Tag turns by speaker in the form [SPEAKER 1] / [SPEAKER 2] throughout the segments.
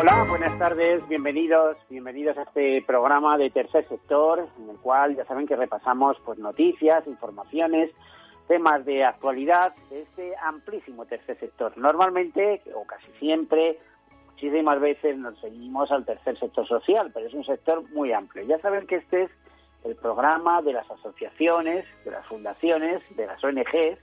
[SPEAKER 1] Hola, buenas tardes, bienvenidos, bienvenidos a este programa de Tercer Sector, en el cual ya saben que repasamos pues noticias, informaciones, temas de actualidad de este amplísimo tercer sector. Normalmente, o casi siempre, muchísimas veces nos seguimos al tercer sector social, pero es un sector muy amplio. Ya saben que este es el programa de las asociaciones, de las fundaciones, de las ONGs.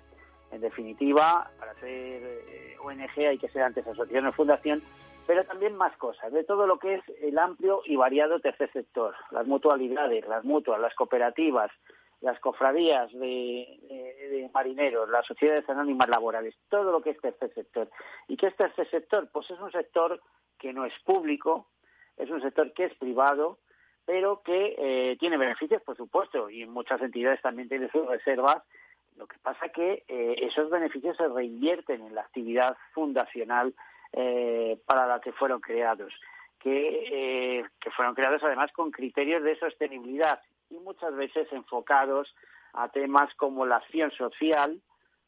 [SPEAKER 1] En definitiva, para ser eh, ONG hay que ser antes asociación o fundación, pero también más cosas, de todo lo que es el amplio y variado tercer sector, las mutualidades, las mutuas, las cooperativas, las cofradías de, marineros, las sociedades anónimas laborales, todo lo que es tercer sector. ¿Y qué es tercer sector? Pues es un sector que no es público, es un sector que es privado, pero que eh, tiene beneficios, por supuesto, y muchas entidades también tienen sus reservas. Lo que pasa que eh, esos beneficios se reinvierten en la actividad fundacional eh, para la que fueron creados, que, que fueron creados además con criterios de sostenibilidad y muchas veces enfocados a temas como la acción social,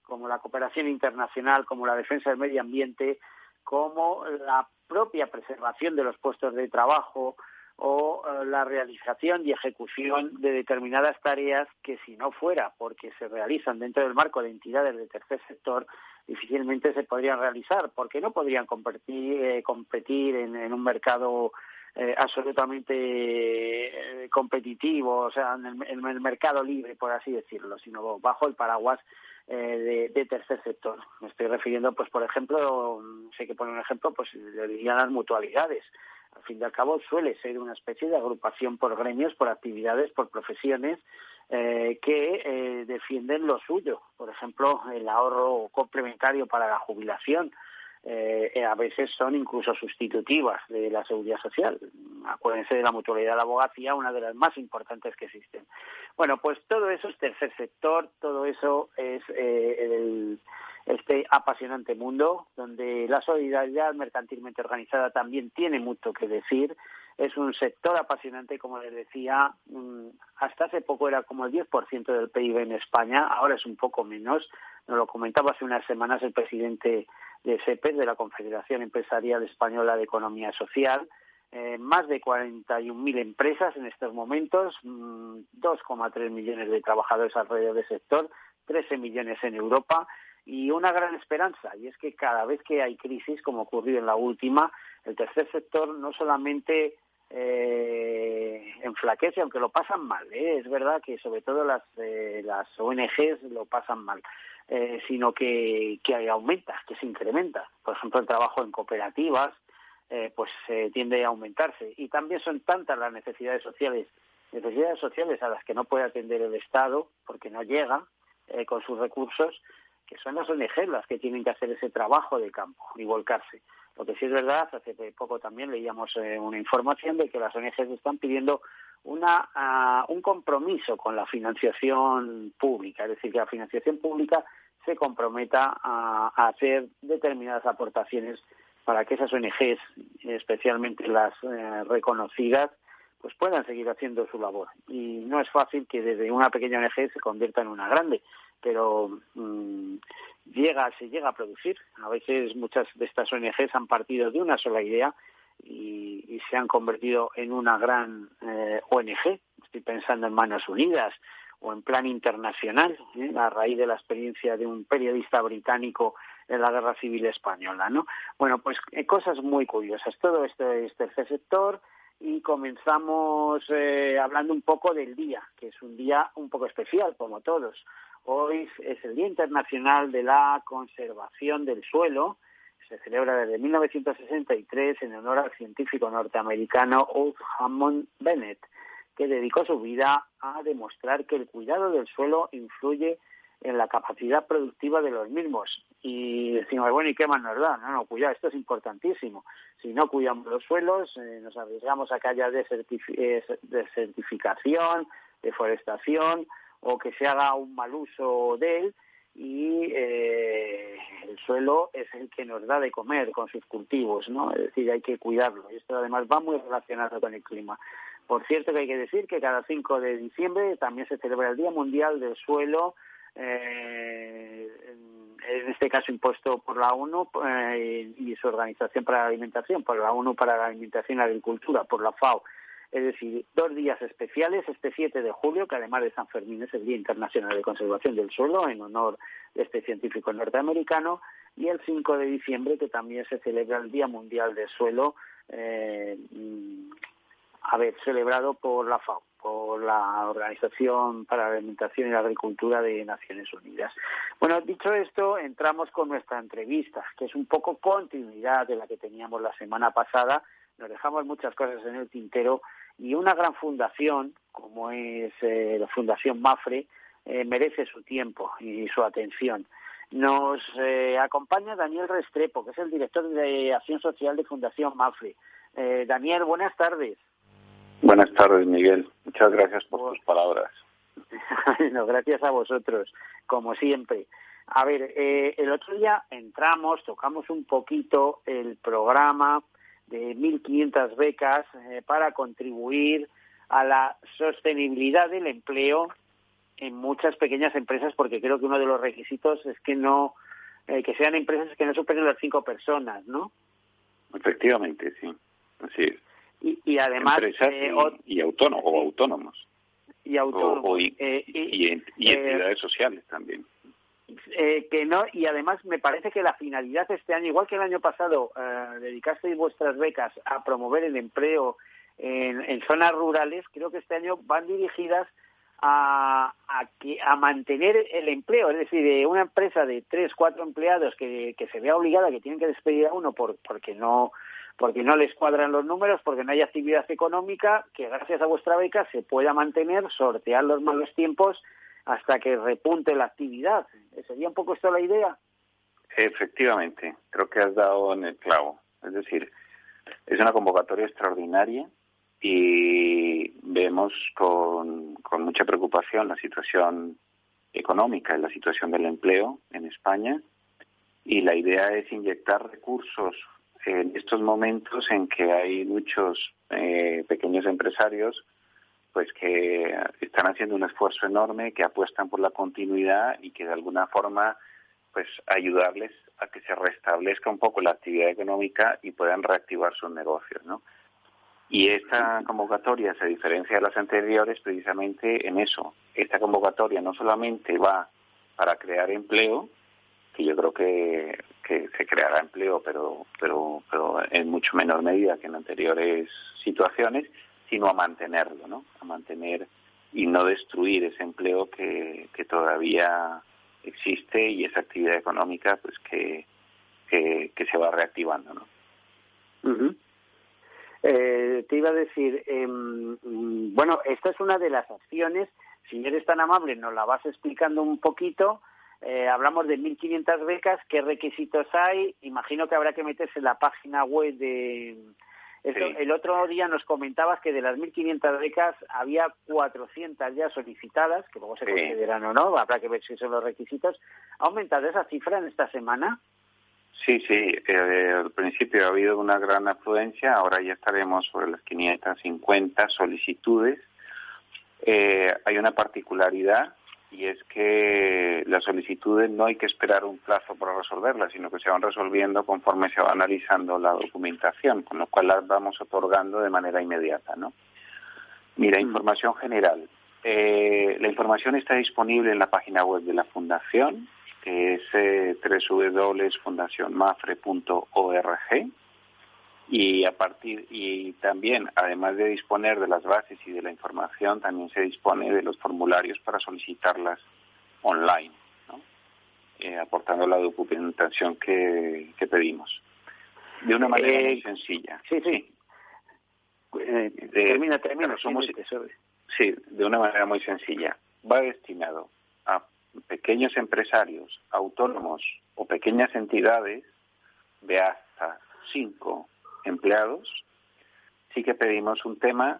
[SPEAKER 1] como la cooperación internacional, como la defensa del medio ambiente, como la propia preservación de los puestos de trabajo o eh, la realización y ejecución de determinadas tareas que si no fuera porque se realizan dentro del marco de entidades del tercer sector difícilmente se podrían realizar porque no podrían competir, eh, competir en, un mercado eh, absolutamente eh, competitivo, o sea, en el, mercado libre, por así decirlo, sino bajo el paraguas eh, de, tercer sector. Me estoy refiriendo, pues, por ejemplo, sé que poner un ejemplo, pues, dirían las mutualidades. Al fin y al cabo, suele ser una especie de agrupación por gremios, por actividades, por profesiones, que defienden lo suyo. Por ejemplo, el ahorro complementario para la jubilación, eh, a veces son incluso sustitutivas de la seguridad social. Acuérdense de la mutualidad de la abogacía, una de las más importantes que existen. Bueno, pues todo eso es tercer sector, todo eso es eh, este apasionante mundo donde la solidaridad mercantilmente organizada también tiene mucho que decir. Es un sector apasionante, como les decía, mm, hasta hace poco era como el 10% del PIB en España, ahora es un poco menos. Nos lo comentaba hace unas semanas el presidente de CEPES, de la Confederación Empresarial Española de Economía Social, eh, más de 41.000 empresas en estos momentos, 2,3 mm, millones de trabajadores alrededor del sector, 13 millones en Europa y una gran esperanza, y es que cada vez que hay crisis, como ocurrió en la última, el tercer sector no solamente eh, enflaquece, aunque lo pasan mal, ¿eh? es verdad que sobre todo las, eh, las ONGs lo pasan mal, eh, sino que, que aumenta, que se incrementa. Por ejemplo, el trabajo en cooperativas eh, pues tiende a aumentarse. Y también son tantas las necesidades sociales, necesidades sociales a las que no puede atender el Estado porque no llega eh, con sus recursos, que son las ONG las que tienen que hacer ese trabajo de campo y volcarse. Lo que sí es verdad, hace poco también leíamos una información de que las ONGs están pidiendo una, un compromiso con la financiación pública, es decir, que la financiación pública se comprometa a, hacer determinadas aportaciones para que esas ONGs, especialmente las eh, reconocidas, pues puedan seguir haciendo su labor. Y no es fácil que desde una pequeña ONG se convierta en una grande, pero mm, llega, se llega a producir. A veces muchas de estas ONGs han partido de una sola idea y, se han convertido en una gran eh, ONG. Estoy pensando en Manos Unidas o en plan internacional, ¿eh? a raíz de la experiencia de un periodista británico en la Guerra Civil Española, ¿no? Bueno, pues eh, cosas muy curiosas. Todo esto es tercer sector y comenzamos eh, hablando un poco del día, que es un día un poco especial, como todos. Hoy es el Día Internacional de la Conservación del Suelo. Se celebra desde 1963 en honor al científico norteamericano Old Hammond Bennett que dedicó su vida a demostrar que el cuidado del suelo influye en la capacidad productiva de los mismos. Y decimos, bueno, ¿y qué más nos da? No, no, cuidado, esto es importantísimo. Si no cuidamos los suelos, eh, nos arriesgamos a que haya eh, desertificación, deforestación o que se haga un mal uso de él y eh, el suelo es el que nos da de comer con sus cultivos, ¿no? Es decir, hay que cuidarlo. Y esto además va muy relacionado con el clima. Por cierto que hay que decir que cada 5 de diciembre también se celebra el Día Mundial del Suelo, eh, en este caso impuesto por la ONU eh, y su Organización para la Alimentación, por la ONU para la Alimentación y la Agricultura, por la FAO. Es decir, dos días especiales, este 7 de julio, que además de San Fermín es el Día Internacional de Conservación del Suelo, en honor de este científico norteamericano, y el 5 de diciembre, que también se celebra el Día Mundial del Suelo, eh, a ver, celebrado por la FAO, por la Organización para la Alimentación y la Agricultura de Naciones Unidas. Bueno, dicho esto, entramos con nuestra entrevista, que es un poco continuidad de la que teníamos la semana pasada. Nos dejamos muchas cosas en el tintero y una gran fundación, como es eh, la Fundación Mafre, eh, merece su tiempo y su atención. Nos eh, acompaña Daniel Restrepo, que es el director de Acción Social de Fundación Mafre. Daniel, buenas tardes.
[SPEAKER 2] Buenas tardes, Miguel. Muchas gracias por tus palabras.
[SPEAKER 1] no, gracias a vosotros, como siempre. A ver, eh, el otro día entramos, tocamos un poquito el programa de 1.500 becas eh, para contribuir a la sostenibilidad del empleo en muchas pequeñas empresas, porque creo que uno de los requisitos es que no eh, que sean empresas que no superen las cinco personas, ¿no?
[SPEAKER 2] Efectivamente, sí. Así es
[SPEAKER 1] y, además
[SPEAKER 2] eh, y, autónomos o autónomos
[SPEAKER 1] y autónomos
[SPEAKER 2] y, entidades sociales también
[SPEAKER 1] que no y además me parece que la finalidad este año igual que el año pasado dedicasteis vuestras becas a promover el empleo en, zonas rurales creo que este año van dirigidas a, a, que, a mantener el empleo, es decir, una empresa de tres, cuatro empleados que, que se vea obligada, que tienen que despedir a uno por, porque no porque no les cuadran los números, porque no hay actividad económica, que gracias a vuestra beca se pueda mantener, sortear los malos tiempos hasta que repunte la actividad. ¿Sería un poco esto la idea?
[SPEAKER 2] Efectivamente, creo que has dado en el clavo. Es decir, es una convocatoria extraordinaria y vemos con, con mucha preocupación la situación económica y la situación del empleo en España y la idea es inyectar recursos en estos momentos en que hay muchos eh, pequeños empresarios pues que están haciendo un esfuerzo enorme, que apuestan por la continuidad y que de alguna forma pues ayudarles a que se restablezca un poco la actividad económica y puedan reactivar sus negocios, ¿no? Y esta convocatoria se diferencia de las anteriores precisamente en eso. Esta convocatoria no solamente va para crear empleo, que yo creo que que se creará empleo, pero, pero, pero en mucho menor medida que en anteriores situaciones, sino a mantenerlo, ¿no? A mantener y no destruir ese empleo que, que todavía existe y esa actividad económica, pues que, que, se va reactivando, ¿no?
[SPEAKER 1] eh, te iba a decir, eh, bueno, esta es una de las acciones, si eres tan amable, nos la vas explicando un poquito, eh, hablamos de 1.500 becas, ¿qué requisitos hay? Imagino que habrá que meterse en la página web de... El otro día nos comentabas que de las 1.500 becas había 400 ya solicitadas, que luego se consideran o no, habrá que ver si son los requisitos. ¿Ha aumentado esa cifra en esta semana?
[SPEAKER 2] Sí, sí, eh, al principio ha habido una gran afluencia, ahora ya estaremos sobre las 550 solicitudes. Eh, hay una particularidad y es que las solicitudes no hay que esperar un plazo para resolverlas, sino que se van resolviendo conforme se va analizando la documentación, con lo cual las vamos otorgando de manera inmediata, ¿no? Mira, mm. información general. Eh, la información está disponible en la página web de la Fundación, que es eh, www.fundacionmafre.org y a partir y también además de disponer de las bases y de la información también se dispone de los formularios para solicitarlas online eh, aportando la documentación que, pedimos. De una manera muy eh, sencilla.
[SPEAKER 1] sí sí. Eh, termina termina somos
[SPEAKER 2] sí de una manera muy sencilla. Va destinado a pequeños empresarios, autónomos o pequeñas entidades de hasta cinco empleados, sí que pedimos un tema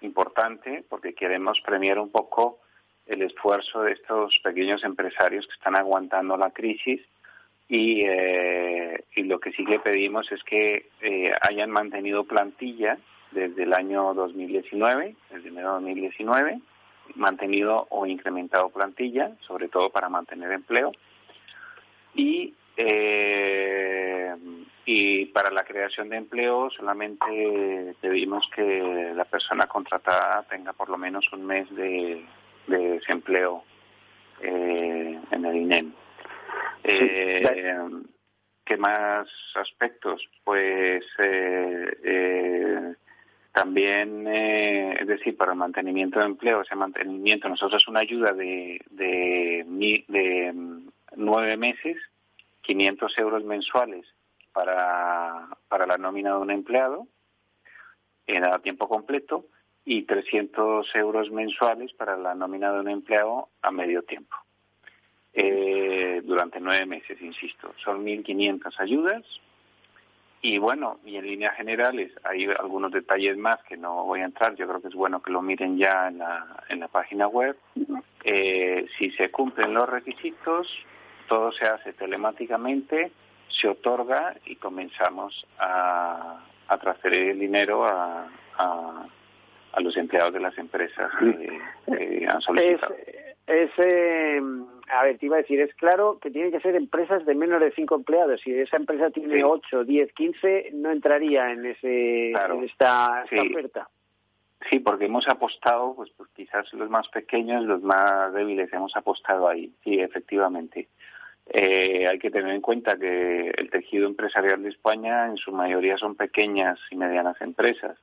[SPEAKER 2] importante porque queremos premiar un poco el esfuerzo de estos pequeños empresarios que están aguantando la crisis y, eh, y lo que sí que pedimos es que eh, hayan mantenido plantilla desde el año 2019, desde enero de 2019, mantenido o incrementado plantilla, sobre todo para mantener empleo. Y, eh, y para la creación de empleo solamente pedimos que la persona contratada tenga por lo menos un mes de, desempleo eh, en el INEM. Eh, ¿Qué más aspectos? Pues eh, también, eh, es decir, para el mantenimiento de empleo, ese mantenimiento, nosotros una ayuda de, de, de mm, nueve meses, 500 euros mensuales para, la nómina de un empleado en a tiempo completo y 300 euros mensuales para la nómina de un empleado a medio tiempo. Eh, durante nueve meses, insisto. Son 1.500 ayudas y bueno, y en líneas generales hay algunos detalles más que no voy a entrar. Yo creo que es bueno que lo miren ya en la, en la página web. Eh, si se cumplen los requisitos, todo se hace telemáticamente, se otorga y comenzamos a, a transferir el dinero a, a, los empleados de las empresas que, han solicitado.
[SPEAKER 1] Es, eh, a ver, te iba a decir, es claro que tienen que ser empresas de menos de cinco empleados. Si esa empresa tiene ocho, diez, quince, no entraría en, ese, en esta, oferta.
[SPEAKER 2] Sí, porque hemos apostado, pues, pues, quizás los más pequeños, los más débiles, hemos apostado ahí. Sí, efectivamente. Eh, hay que tener en cuenta que el tejido empresarial de España en su mayoría son pequeñas y medianas empresas.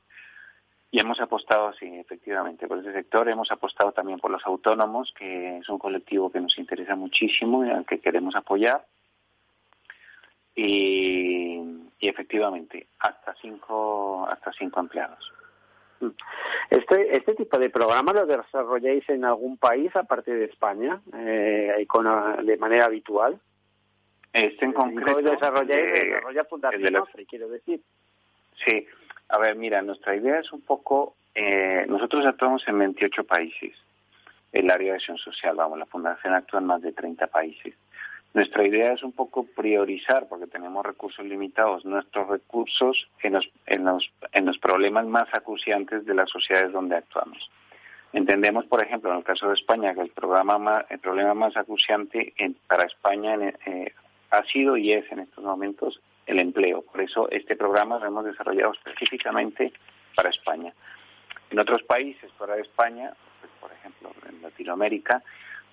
[SPEAKER 2] Y hemos apostado, sí, efectivamente, por ese sector. Hemos apostado también por los autónomos, que es un colectivo que nos interesa muchísimo y al que queremos apoyar. Y, efectivamente, hasta cinco, hasta cinco empleados.
[SPEAKER 1] Este, este tipo de programa lo desarrolláis en algún país aparte de España, eh, con, de manera habitual.
[SPEAKER 2] Este en concreto.
[SPEAKER 1] Lo desarrolláis, desarrolla Fundación quiero decir.
[SPEAKER 2] Sí, a ver, mira, nuestra idea es un poco, eh, nosotros actuamos en 28 países, el área de acción social, vamos, la Fundación actúa en más de 30 países. Nuestra idea es un poco priorizar, porque tenemos recursos limitados, nuestros recursos en los, en los, en los problemas más acuciantes de las sociedades donde actuamos. Entendemos, por ejemplo, en el caso de España, que el, programa el problema más acuciante para España eh, ha sido y es en estos momentos el empleo. Por eso este programa lo hemos desarrollado específicamente para España. En otros países fuera de España, pues, por ejemplo en Latinoamérica,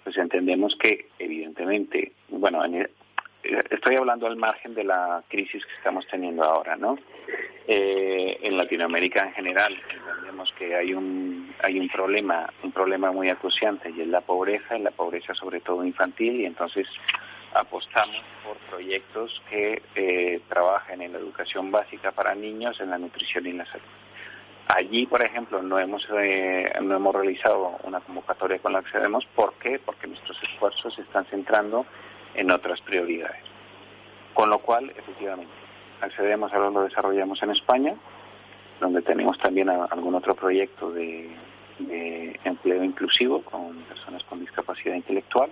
[SPEAKER 2] pues entendemos que evidentemente, bueno, eh, estoy hablando al margen de la crisis que estamos teniendo ahora, ¿no? Eh, en Latinoamérica en general entendemos que hay un hay un problema un problema muy acuciante y es la pobreza, y la pobreza sobre todo infantil y entonces apostamos por proyectos que eh, trabajen en la educación básica para niños, en la nutrición y la salud. Allí, por ejemplo, no hemos, eh, no hemos realizado una convocatoria con la accedemos. ¿Por qué? Porque nuestros esfuerzos se están centrando en otras prioridades. Con lo cual, efectivamente, accedemos, ahora lo desarrollamos en España, donde tenemos también algún otro proyecto de empleo inclusivo con personas con discapacidad intelectual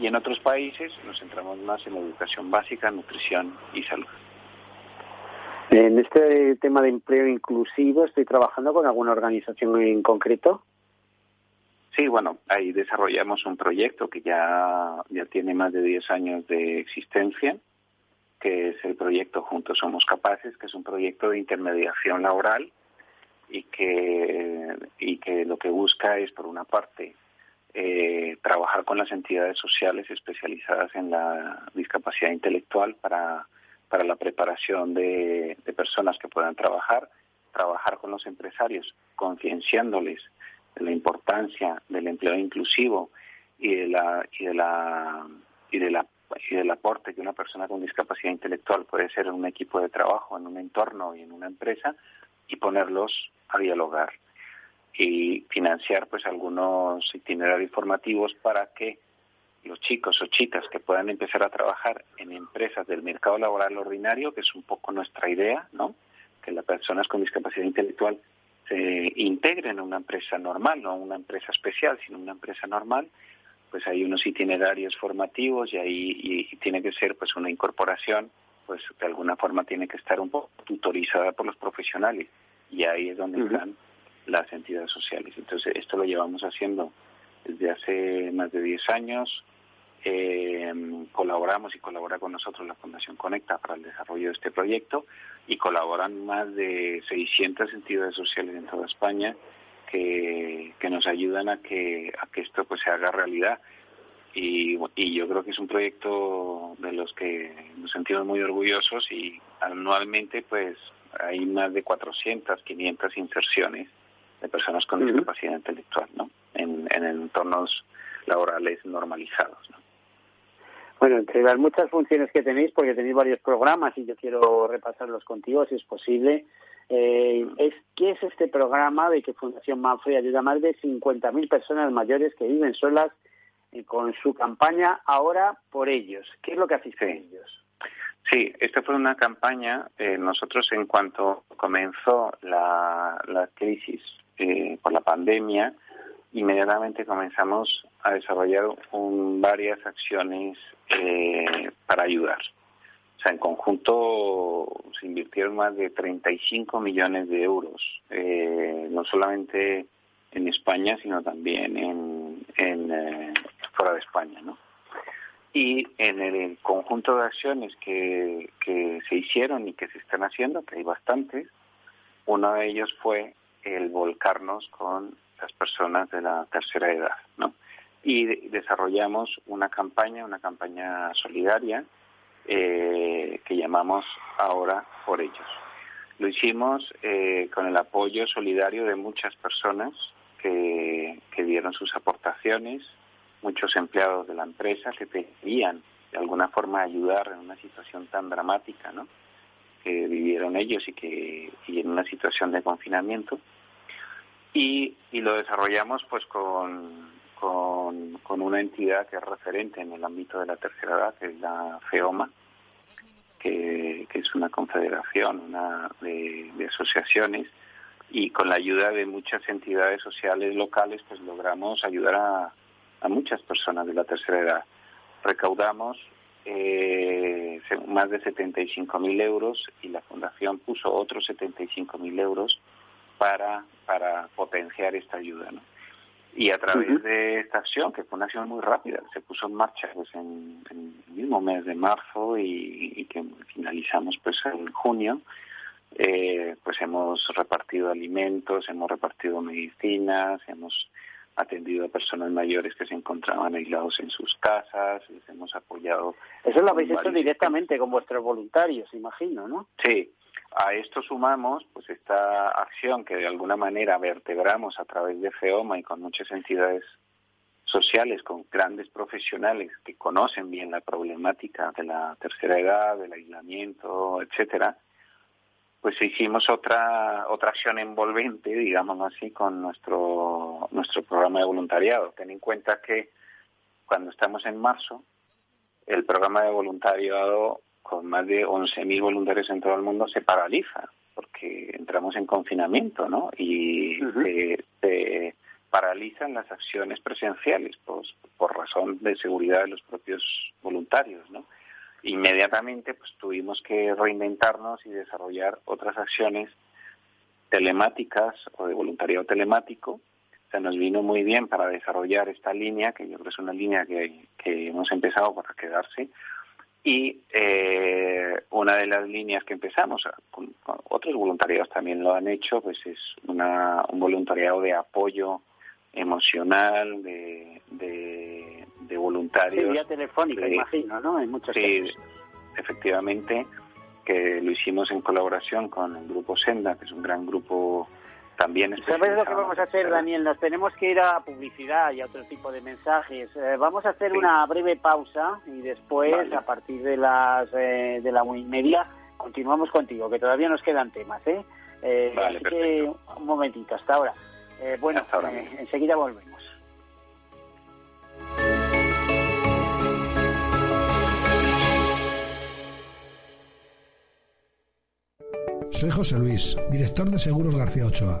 [SPEAKER 2] y en otros países nos centramos más en educación básica, nutrición y salud.
[SPEAKER 1] En este tema de empleo inclusivo, ¿estoy trabajando con alguna organización en concreto?
[SPEAKER 2] Sí, bueno, ahí desarrollamos un proyecto que ya, ya tiene más de 10 años de existencia, que es el proyecto Juntos Somos Capaces, que es un proyecto de intermediación laboral y que, y que lo que busca es, por una parte, eh, trabajar con las entidades sociales especializadas en la discapacidad intelectual para, para la preparación de, personas que puedan trabajar, trabajar con los empresarios, concienciándoles de la importancia del empleo inclusivo y de la y de la y de la y del aporte que una persona con discapacidad intelectual puede ser en un equipo de trabajo, en un entorno y en una empresa y ponerlos a dialogar y financiar pues algunos itinerarios formativos para que los chicos o chicas que puedan empezar a trabajar en empresas del mercado laboral ordinario, que es un poco nuestra idea, ¿no? Que las personas con discapacidad intelectual se integren en una empresa normal, no una empresa especial, sino una empresa normal, pues hay unos itinerarios formativos y ahí y, tiene que ser pues una incorporación, pues de alguna forma tiene que estar un poco tutorizada por los profesionales y ahí es donde están las entidades sociales. Entonces esto lo llevamos haciendo desde hace más de 10 años, eh, colaboramos y colabora con nosotros la Fundación Conecta para el desarrollo de este proyecto y colaboran más de 600 entidades sociales en toda España que, que nos ayudan a que, a que esto pues se haga realidad. Y, y yo creo que es un proyecto de los que nos sentimos muy orgullosos y anualmente pues hay más de 400, 500 inserciones de personas con discapacidad intelectual ¿no? en, en entornos laborales normalizados. ¿no?
[SPEAKER 1] Bueno, entre las muchas funciones que tenéis, porque tenéis varios programas y yo quiero repasarlos contigo, si es posible, eh, es ¿qué es este programa de que Fundación Manfred ayuda a más de 50.000 personas mayores que viven solas eh, con su campaña Ahora por ellos? ¿Qué es lo que hacéis con ellos?
[SPEAKER 2] Sí, esta fue una campaña. Eh, nosotros, en cuanto comenzó la, la crisis eh, por la pandemia, inmediatamente comenzamos a desarrollar un, varias acciones eh, para ayudar. O sea, en conjunto se invirtieron más de 35 millones de euros, eh, no solamente en España, sino también en, eh, fuera de España, ¿no? Y en el conjunto de acciones que, que se hicieron y que se están haciendo, que hay bastantes, uno de ellos fue el volcarnos con las personas de la tercera edad, ¿no? Y desarrollamos una campaña, una campaña solidaria eh, que llamamos Ahora por ellos. Lo hicimos eh, con el apoyo solidario de muchas personas que, que dieron sus aportaciones, muchos empleados de la empresa que pedían de alguna forma ayudar en una situación tan dramática, ¿no? que vivieron ellos y que y en una situación de confinamiento y, y lo desarrollamos pues con, con, una entidad que es referente en el ámbito de la tercera edad, que es la FEOMA, que, que es una confederación una de, de, asociaciones, y con la ayuda de muchas entidades sociales locales, pues logramos ayudar a, a muchas personas de la tercera edad. Recaudamos eh, más de 75 mil euros y la fundación puso otros 75 mil euros para, para potenciar esta ayuda. ¿no? Y a través de esta acción, que fue una acción muy rápida, se puso en marcha pues, en, en el mismo mes de marzo y, y que finalizamos pues en junio, eh, pues hemos repartido alimentos, hemos repartido medicinas, hemos atendido a personas mayores que se encontraban aislados en sus casas, les hemos apoyado.
[SPEAKER 1] Eso lo habéis hecho directamente con vuestros voluntarios, imagino, ¿no?
[SPEAKER 2] Sí, a esto sumamos pues esta acción que de alguna manera vertebramos a través de FEOMA y con muchas entidades sociales, con grandes profesionales que conocen bien la problemática de la tercera edad, del aislamiento, etcétera, pues hicimos otra otra acción envolvente, digamos así, con nuestro nuestro programa de voluntariado. Ten en cuenta que cuando estamos en marzo, el programa de voluntariado con más de 11.000 voluntarios en todo el mundo se paraliza porque entramos en confinamiento, ¿no? Y uh -huh. se, se, paralizan las acciones presenciales pues, por razón de seguridad de los propios voluntarios, ¿no? Inmediatamente pues tuvimos que reinventarnos y desarrollar otras acciones telemáticas o de voluntariado telemático. O sea, nos vino muy bien para desarrollar esta línea, que yo creo que es una línea que, que hemos empezado para quedarse, y eh, una de las líneas que empezamos, con, con, otros voluntariados también lo han hecho, pues es una, un voluntariado de apoyo emocional, de, de, de voluntarios.
[SPEAKER 1] Vía telefónica, de, imagino, ¿no? En muchos
[SPEAKER 2] sí, casos. efectivamente, que lo hicimos en colaboración con el grupo Senda, que es un gran grupo
[SPEAKER 1] ¿Sabes lo que vamos a hacer, Daniel? Nos tenemos que ir a publicidad y a otro tipo de mensajes. Eh, vamos a hacer una breve pausa y después, a partir de las eh, de la una y media, continuamos contigo, que todavía nos quedan temas, ¿eh? eh así que un momentito, hasta ahora. bueno,
[SPEAKER 2] hasta ahora
[SPEAKER 1] enseguida volvemos.
[SPEAKER 3] Soy José Luis, director de Seguros García Ochoa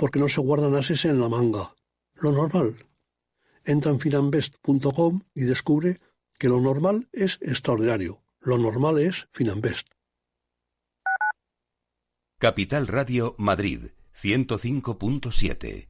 [SPEAKER 4] Porque no se guardan ases en la manga lo normal. Entra en finambest.com y descubre que lo normal es extraordinario. Lo normal es Finambest.
[SPEAKER 5] Capital Radio Madrid 105.7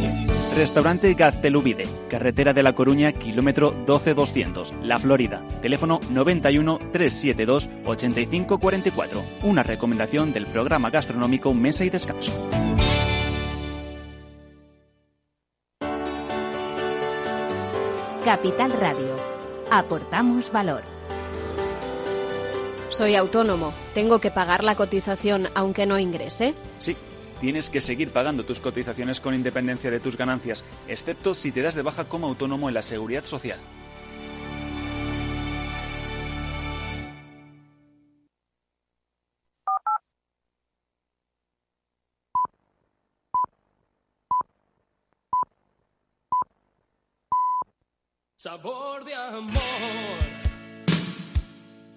[SPEAKER 6] Restaurante Gaztelubide, carretera de La Coruña, kilómetro 12200, La Florida. Teléfono 91 372 8544. Una recomendación del programa gastronómico Mesa y Descanso.
[SPEAKER 7] Capital Radio. Aportamos valor.
[SPEAKER 8] Soy autónomo. ¿Tengo que pagar la cotización aunque no ingrese?
[SPEAKER 6] Sí, tienes que seguir pagando tus cotizaciones con independencia de tus ganancias, excepto si te das de baja como autónomo en la seguridad social.
[SPEAKER 9] Sabor de amor,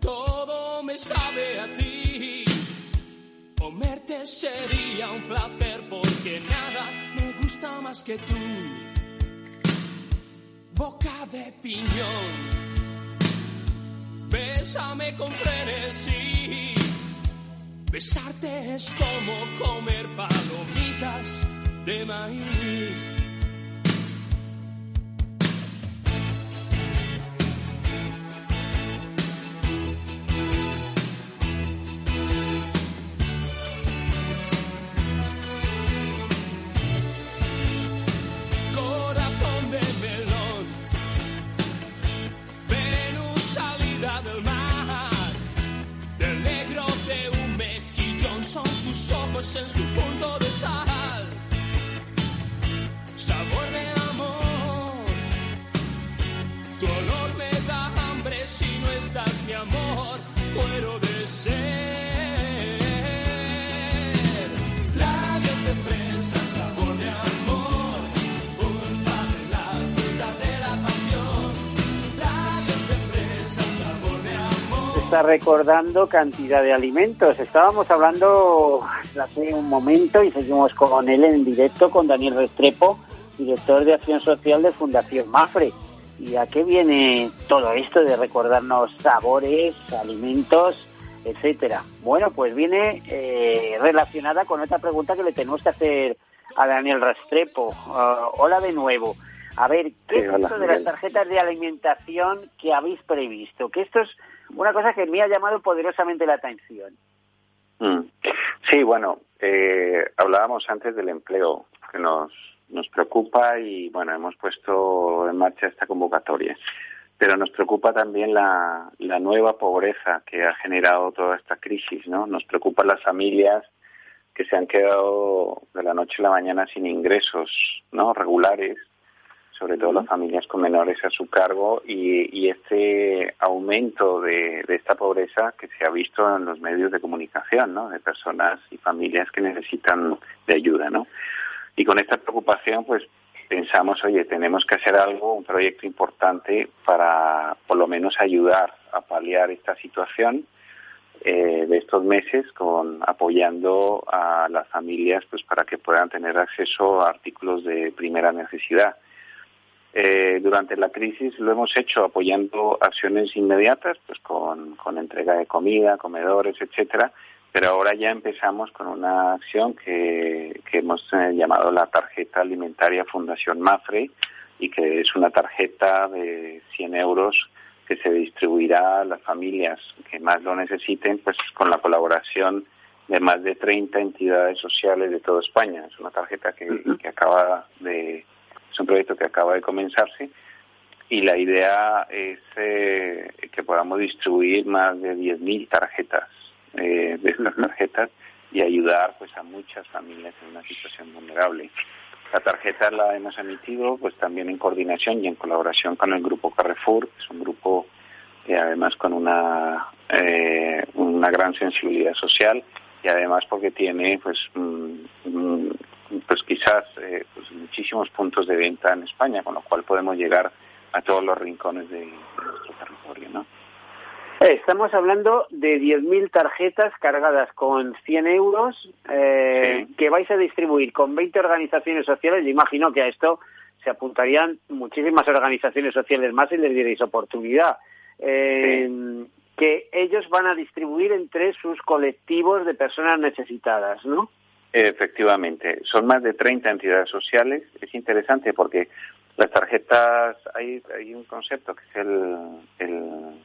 [SPEAKER 9] todo me sabe a ti. Comerte sería un placer porque nada me gusta más que tú. Boca de piñón, bésame con frenesí. Besarte es como comer palomitas de maíz. En su punto de sal,
[SPEAKER 1] está recordando cantidad de alimentos. Estábamos hablando hace un momento y seguimos con él en directo con Daniel Restrepo, director de Acción Social de Fundación Mafre. ¿Y a qué viene todo esto de recordarnos sabores, alimentos, etcétera? Bueno, pues viene eh, relacionada con otra pregunta que le tenemos que hacer a Daniel Restrepo. Ah, hola de nuevo. A ver, ¿qué
[SPEAKER 2] Sí,
[SPEAKER 1] es
[SPEAKER 2] hola,
[SPEAKER 1] esto de las tarjetas de alimentación que habéis previsto? Que esto es una cosa que me ha llamado poderosamente la atención.
[SPEAKER 2] Mm. Sí, bueno, eh, hablábamos antes del empleo que nos, nos preocupa y bueno, hemos puesto en marcha esta convocatoria. Pero nos preocupa también la, la nueva pobreza que ha generado toda esta crisis, ¿no? Nos preocupan las familias que se han quedado de la noche a la mañana sin ingresos, ¿no? Regulares, sobre todo las familias con menores a su cargo y, y este aumento de, de esta pobreza que se ha visto en los medios de comunicación, ¿no? De personas y familias que necesitan de ayuda, ¿no? Y con esta preocupación, pues pensamos, oye, tenemos que hacer algo, un proyecto importante para por lo menos ayudar a paliar esta situación eh, de estos meses con apoyando a las familias pues para que puedan tener acceso a artículos de primera necesidad. Eh, durante la crisis lo hemos hecho apoyando acciones inmediatas, pues con, con entrega de comida, comedores, etcétera, pero ahora ya empezamos con una acción que, que hemos eh, llamado la tarjeta alimentaria Fundación Mafre y que es una tarjeta de 100 euros que se distribuirá a las familias que más lo necesiten, pues con la colaboración de más de 30 entidades sociales de toda España. Es una tarjeta que, que acaba de, es un proyecto que acaba de comenzarse y la idea es eh, que podamos distribuir más de 10.000 tarjetas eh, de estas tarjetas y ayudar pues a muchas familias en una situación vulnerable. La tarjeta la hemos emitido pues también en coordinación y en colaboración con el grupo Carrefour, que es un grupo eh, además con una una gran sensibilidad social y además porque tiene pues pues quizás eh, pues muchísimos puntos de venta en España, con lo cual podemos llegar a todos los rincones de, de nuestro territorio, ¿no?
[SPEAKER 1] Eh, Estamos hablando de 10.000 tarjetas cargadas con 100 euros eh, que vais a distribuir con 20 organizaciones sociales. Yo imagino que a esto se apuntarían muchísimas organizaciones sociales más y les diréis oportunidad. Eh, Que ellos van a distribuir entre sus colectivos de personas necesitadas, ¿no?
[SPEAKER 2] Efectivamente, son más de 30 entidades sociales. Es interesante porque las tarjetas, hay, hay un concepto que es el,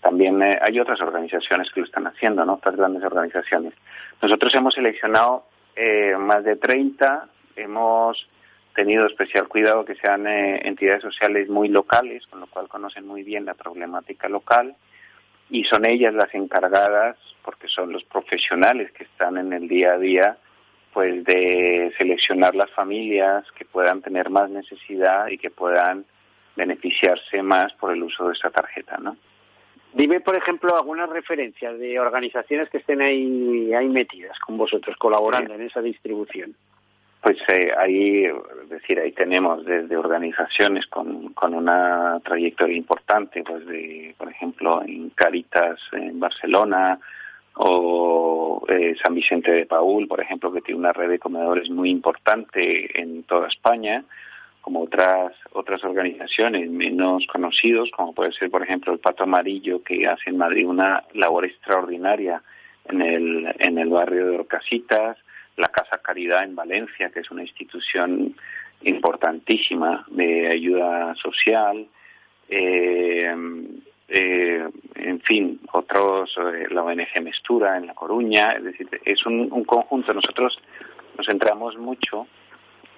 [SPEAKER 2] también eh, hay otras organizaciones que lo están haciendo, ¿no? Otras grandes organizaciones. Nosotros hemos seleccionado eh, más de 30, hemos tenido especial cuidado que sean eh, entidades sociales muy locales, con lo cual conocen muy bien la problemática local y son ellas las encargadas, porque son los profesionales que están en el día a día, pues de seleccionar las familias que puedan tener más necesidad y que puedan beneficiarse más por el uso de esta tarjeta, ¿no?
[SPEAKER 1] Dime, por ejemplo, algunas referencias de organizaciones que estén ahí, ahí metidas con vosotros, colaborando en esa distribución.
[SPEAKER 2] Pues Pues eh, ahí, es decir, ahí tenemos desde organizaciones con, con una trayectoria importante, pues de, por ejemplo, en Caritas en Barcelona o eh, San Vicente de Paul, por ejemplo, que tiene una red de comedores muy importante en toda España, como otras otras organizaciones menos conocidos, como puede ser, por ejemplo, el Pato Amarillo, que hace en Madrid una labor extraordinaria en el, en el barrio de Orcasitas, la Casa Caridad en Valencia, que es una institución importantísima de ayuda social, eh, eh, en fin, otros, eh, la ONG Mestura en La Coruña, es decir, es un, un conjunto. Nosotros nos centramos mucho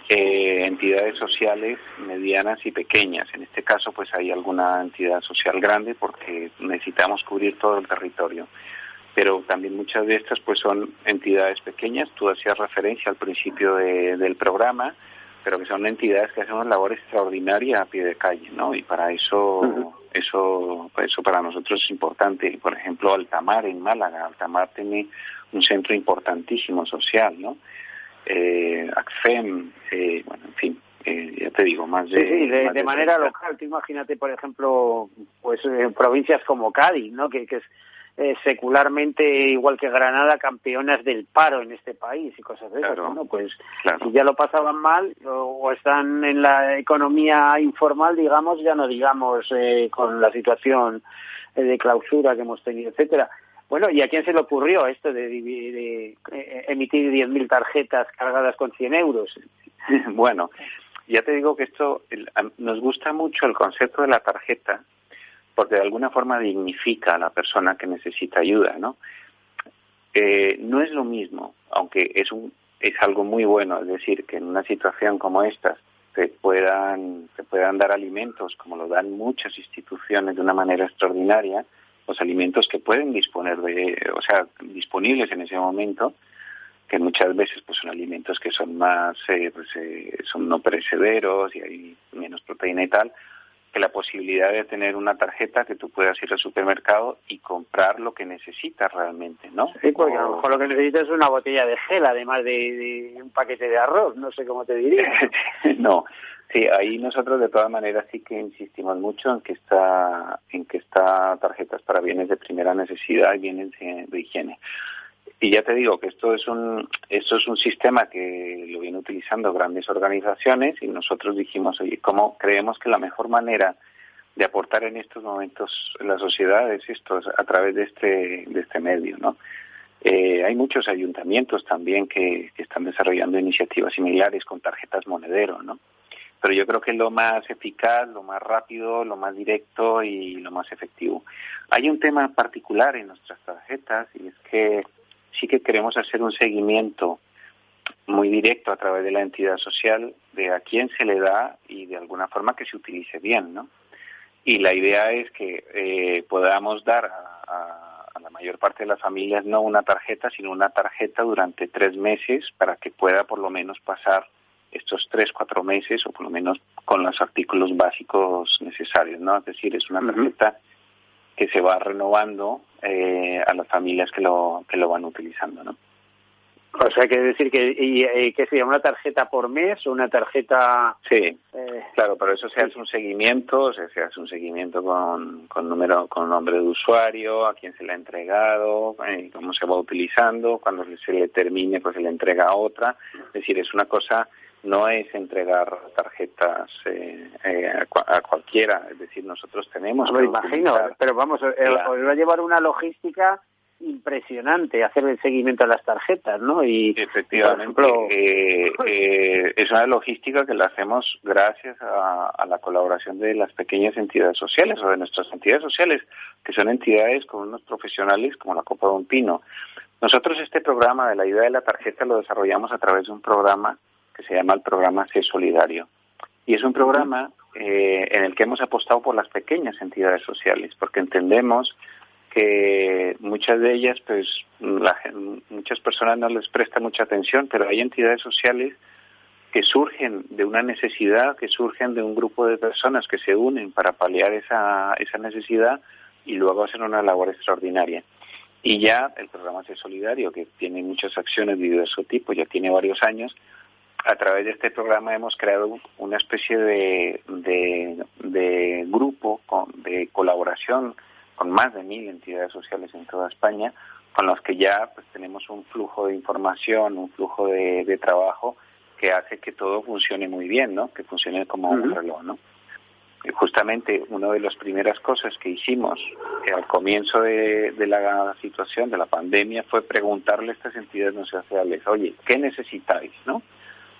[SPEAKER 2] eh, entidades sociales medianas y pequeñas. En este caso, pues hay alguna entidad social grande porque necesitamos cubrir todo el territorio pero también muchas de estas pues son entidades pequeñas. Tú hacías referencia al principio de- del programa, pero que son entidades que hacen una labor extraordinaria a pie de calle, ¿no? Y para eso, eso, eso para nosotros es importante. Por ejemplo, Altamar en Málaga. Altamar tiene un centro importantísimo social, ¿no? Eh, ACFEM, eh, bueno, en fin, eh, ya te digo, más
[SPEAKER 1] Sí,
[SPEAKER 2] de...
[SPEAKER 1] sí, de,
[SPEAKER 2] más
[SPEAKER 1] de manera
[SPEAKER 2] 30.
[SPEAKER 1] local. Tú imagínate, por ejemplo, pues en provincias como Cádiz, ¿no? Que, que es eh, secularmente, igual que Granada, campeonas del paro en este país y cosas de esas.
[SPEAKER 2] Claro.
[SPEAKER 1] Bueno, pues
[SPEAKER 2] Claro.
[SPEAKER 1] si ya lo pasaban mal o, o están en la economía informal, digamos, ya no digamos eh, con la situación eh, de clausura que hemos tenido, etcétera. Bueno, ¿y a quién se le ocurrió esto de, divi- de, eh, emitir 10.000 tarjetas cargadas con 100 euros?
[SPEAKER 2] bueno, ya te digo que esto el- a- nos gusta mucho el concepto de la tarjeta porque de alguna forma dignifica a la persona que necesita ayuda, ¿no? Eh, no es lo mismo, aunque es un es algo muy bueno, es decir, que en una situación como esta te puedan te puedan dar alimentos como lo dan muchas instituciones de una manera extraordinaria, los alimentos que pueden disponer de, o sea, disponibles en ese momento, que muchas veces pues son alimentos que son más eh, pues, eh, son no perecederos y hay menos proteína y tal que la posibilidad de tener una tarjeta que tú puedas ir al supermercado y comprar lo que necesitas realmente, ¿no?
[SPEAKER 1] Sí, porque a lo mejor lo que necesitas es una botella de gel, además de, de un paquete de arroz, no sé cómo te diría.
[SPEAKER 2] no, sí, ahí nosotros de todas maneras sí que insistimos mucho en que está en que esta tarjeta es para bienes de primera necesidad y bienes de higiene. Y ya te digo que esto es un esto es un sistema que lo vienen utilizando grandes organizaciones y nosotros dijimos, oye, ¿cómo creemos que la mejor manera de aportar en estos momentos en la sociedad es esto, es a través de este de este medio, ¿no? Eh, hay muchos ayuntamientos también que, que están desarrollando iniciativas similares con tarjetas monedero, ¿no? Pero yo creo que es lo más eficaz, lo más rápido, lo más directo y lo más efectivo. Hay un tema particular en nuestras tarjetas y es que sí que queremos hacer un seguimiento muy directo a través de la entidad social de a quién se le da y de alguna forma que se utilice bien, ¿no? Y la idea es que eh, podamos dar a, a- a la mayor parte de las familias no una tarjeta, sino una tarjeta durante tres meses para que pueda por lo menos pasar estos tres, cuatro meses o por lo menos con los artículos básicos necesarios, ¿no? Es decir, es una tarjeta que se va renovando eh, a las familias que lo, que lo van utilizando, ¿no?
[SPEAKER 1] O sea, que decir que, y, eh, que sería una tarjeta por mes o una tarjeta...
[SPEAKER 2] Sí,
[SPEAKER 1] eh,
[SPEAKER 2] Claro, pero eso se hace un seguimiento, o sea, se hace un seguimiento con, con número, con nombre de usuario, a quién se le ha entregado, eh, cómo se va utilizando, cuando se le termine, pues se le entrega a otra. Es decir, es una cosa, no es entregar tarjetas eh, eh, a, cua- a cualquiera, es decir, nosotros tenemos
[SPEAKER 1] lo imagino, pero vamos, eh, os va a llevar una logística impresionante hacer el seguimiento de las tarjetas, ¿no? Y,
[SPEAKER 2] Efectivamente,
[SPEAKER 1] por ejemplo,
[SPEAKER 2] eh, eh, es una logística que la hacemos gracias a, a la colaboración de las pequeñas entidades sociales o de nuestras entidades sociales, que son entidades con unos profesionales como la Copa de un Pino. Nosotros este programa de la idea de la tarjeta lo desarrollamos a través de un programa que se llama el programa C Solidario. Y es un programa eh, en el que hemos apostado por las pequeñas entidades sociales, porque entendemos que muchas de ellas, pues la muchas personas no les prestan mucha atención, pero hay entidades sociales que surgen de una necesidad, que surgen de un grupo de personas que se unen para paliar esa, esa necesidad y luego hacen una labor extraordinaria. Y ya el programa C Solidario, que tiene muchas acciones de diverso tipo, ya tiene varios años, a través de este programa hemos creado una especie de, de, de grupo con, de colaboración con más de mil entidades sociales en toda España, con los que ya pues, tenemos un flujo de información, un flujo de, de trabajo que hace que todo funcione muy bien, ¿no? Que funcione como un reloj, ¿no? Y justamente una de las primeras cosas que hicimos al comienzo de, de la situación de la pandemia fue preguntarle a estas entidades no sociales, oye, ¿qué necesitáis, no?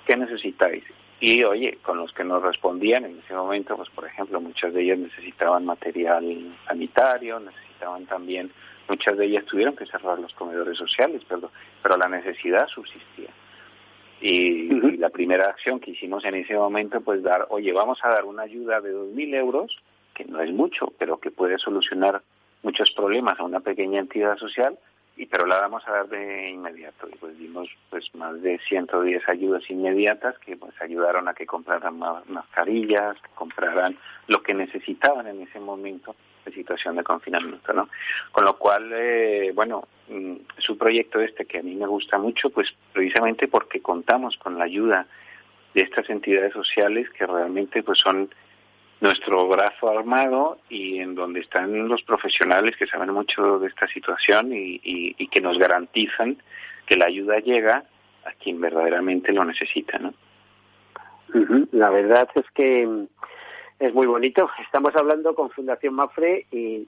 [SPEAKER 2] ¿Qué necesitáis? Y oye, con los que nos respondían en ese momento, pues por ejemplo, muchas de ellas necesitaban material sanitario, necesitaban también, muchas de ellas tuvieron que cerrar los comedores sociales, pero, pero la necesidad subsistía. Y, y la primera acción que hicimos en ese momento, pues dar, oye, vamos a dar una ayuda de 2.000 euros, que no es mucho, pero que puede solucionar muchos problemas a una pequeña entidad social, y pero la vamos a dar de inmediato. Y pues dimos pues más de 110 ayudas inmediatas que pues ayudaron a que compraran más mascarillas, que compraran lo que necesitaban en ese momento de situación de confinamiento, ¿no? Con lo cual, eh, bueno, mm, es un proyecto este que a mí me gusta mucho, pues precisamente porque contamos con la ayuda de estas entidades sociales que realmente pues son nuestro brazo armado y en donde están los profesionales que saben mucho de esta situación y, y, que nos garantizan que la ayuda llega a quien verdaderamente lo necesita, ¿no?
[SPEAKER 1] La verdad es que mm, es muy bonito. Estamos hablando con Fundación Mafre y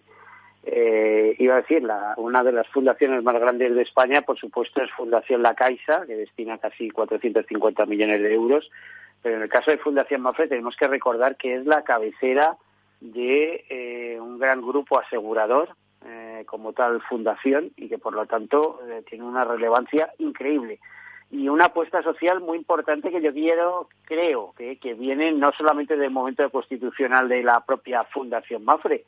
[SPEAKER 1] eh, iba a decir, la, una de las fundaciones más grandes de España, por supuesto, es Fundación La Caixa, que destina casi 450 millones de euros. Pero en el caso de Fundación Mafre tenemos que recordar que es la cabecera de eh, un gran grupo asegurador eh, como tal fundación y que por lo tanto eh, tiene una relevancia increíble y una apuesta social muy importante que yo quiero, creo, que, que viene no solamente del momento constitucional de la propia Fundación Mafre,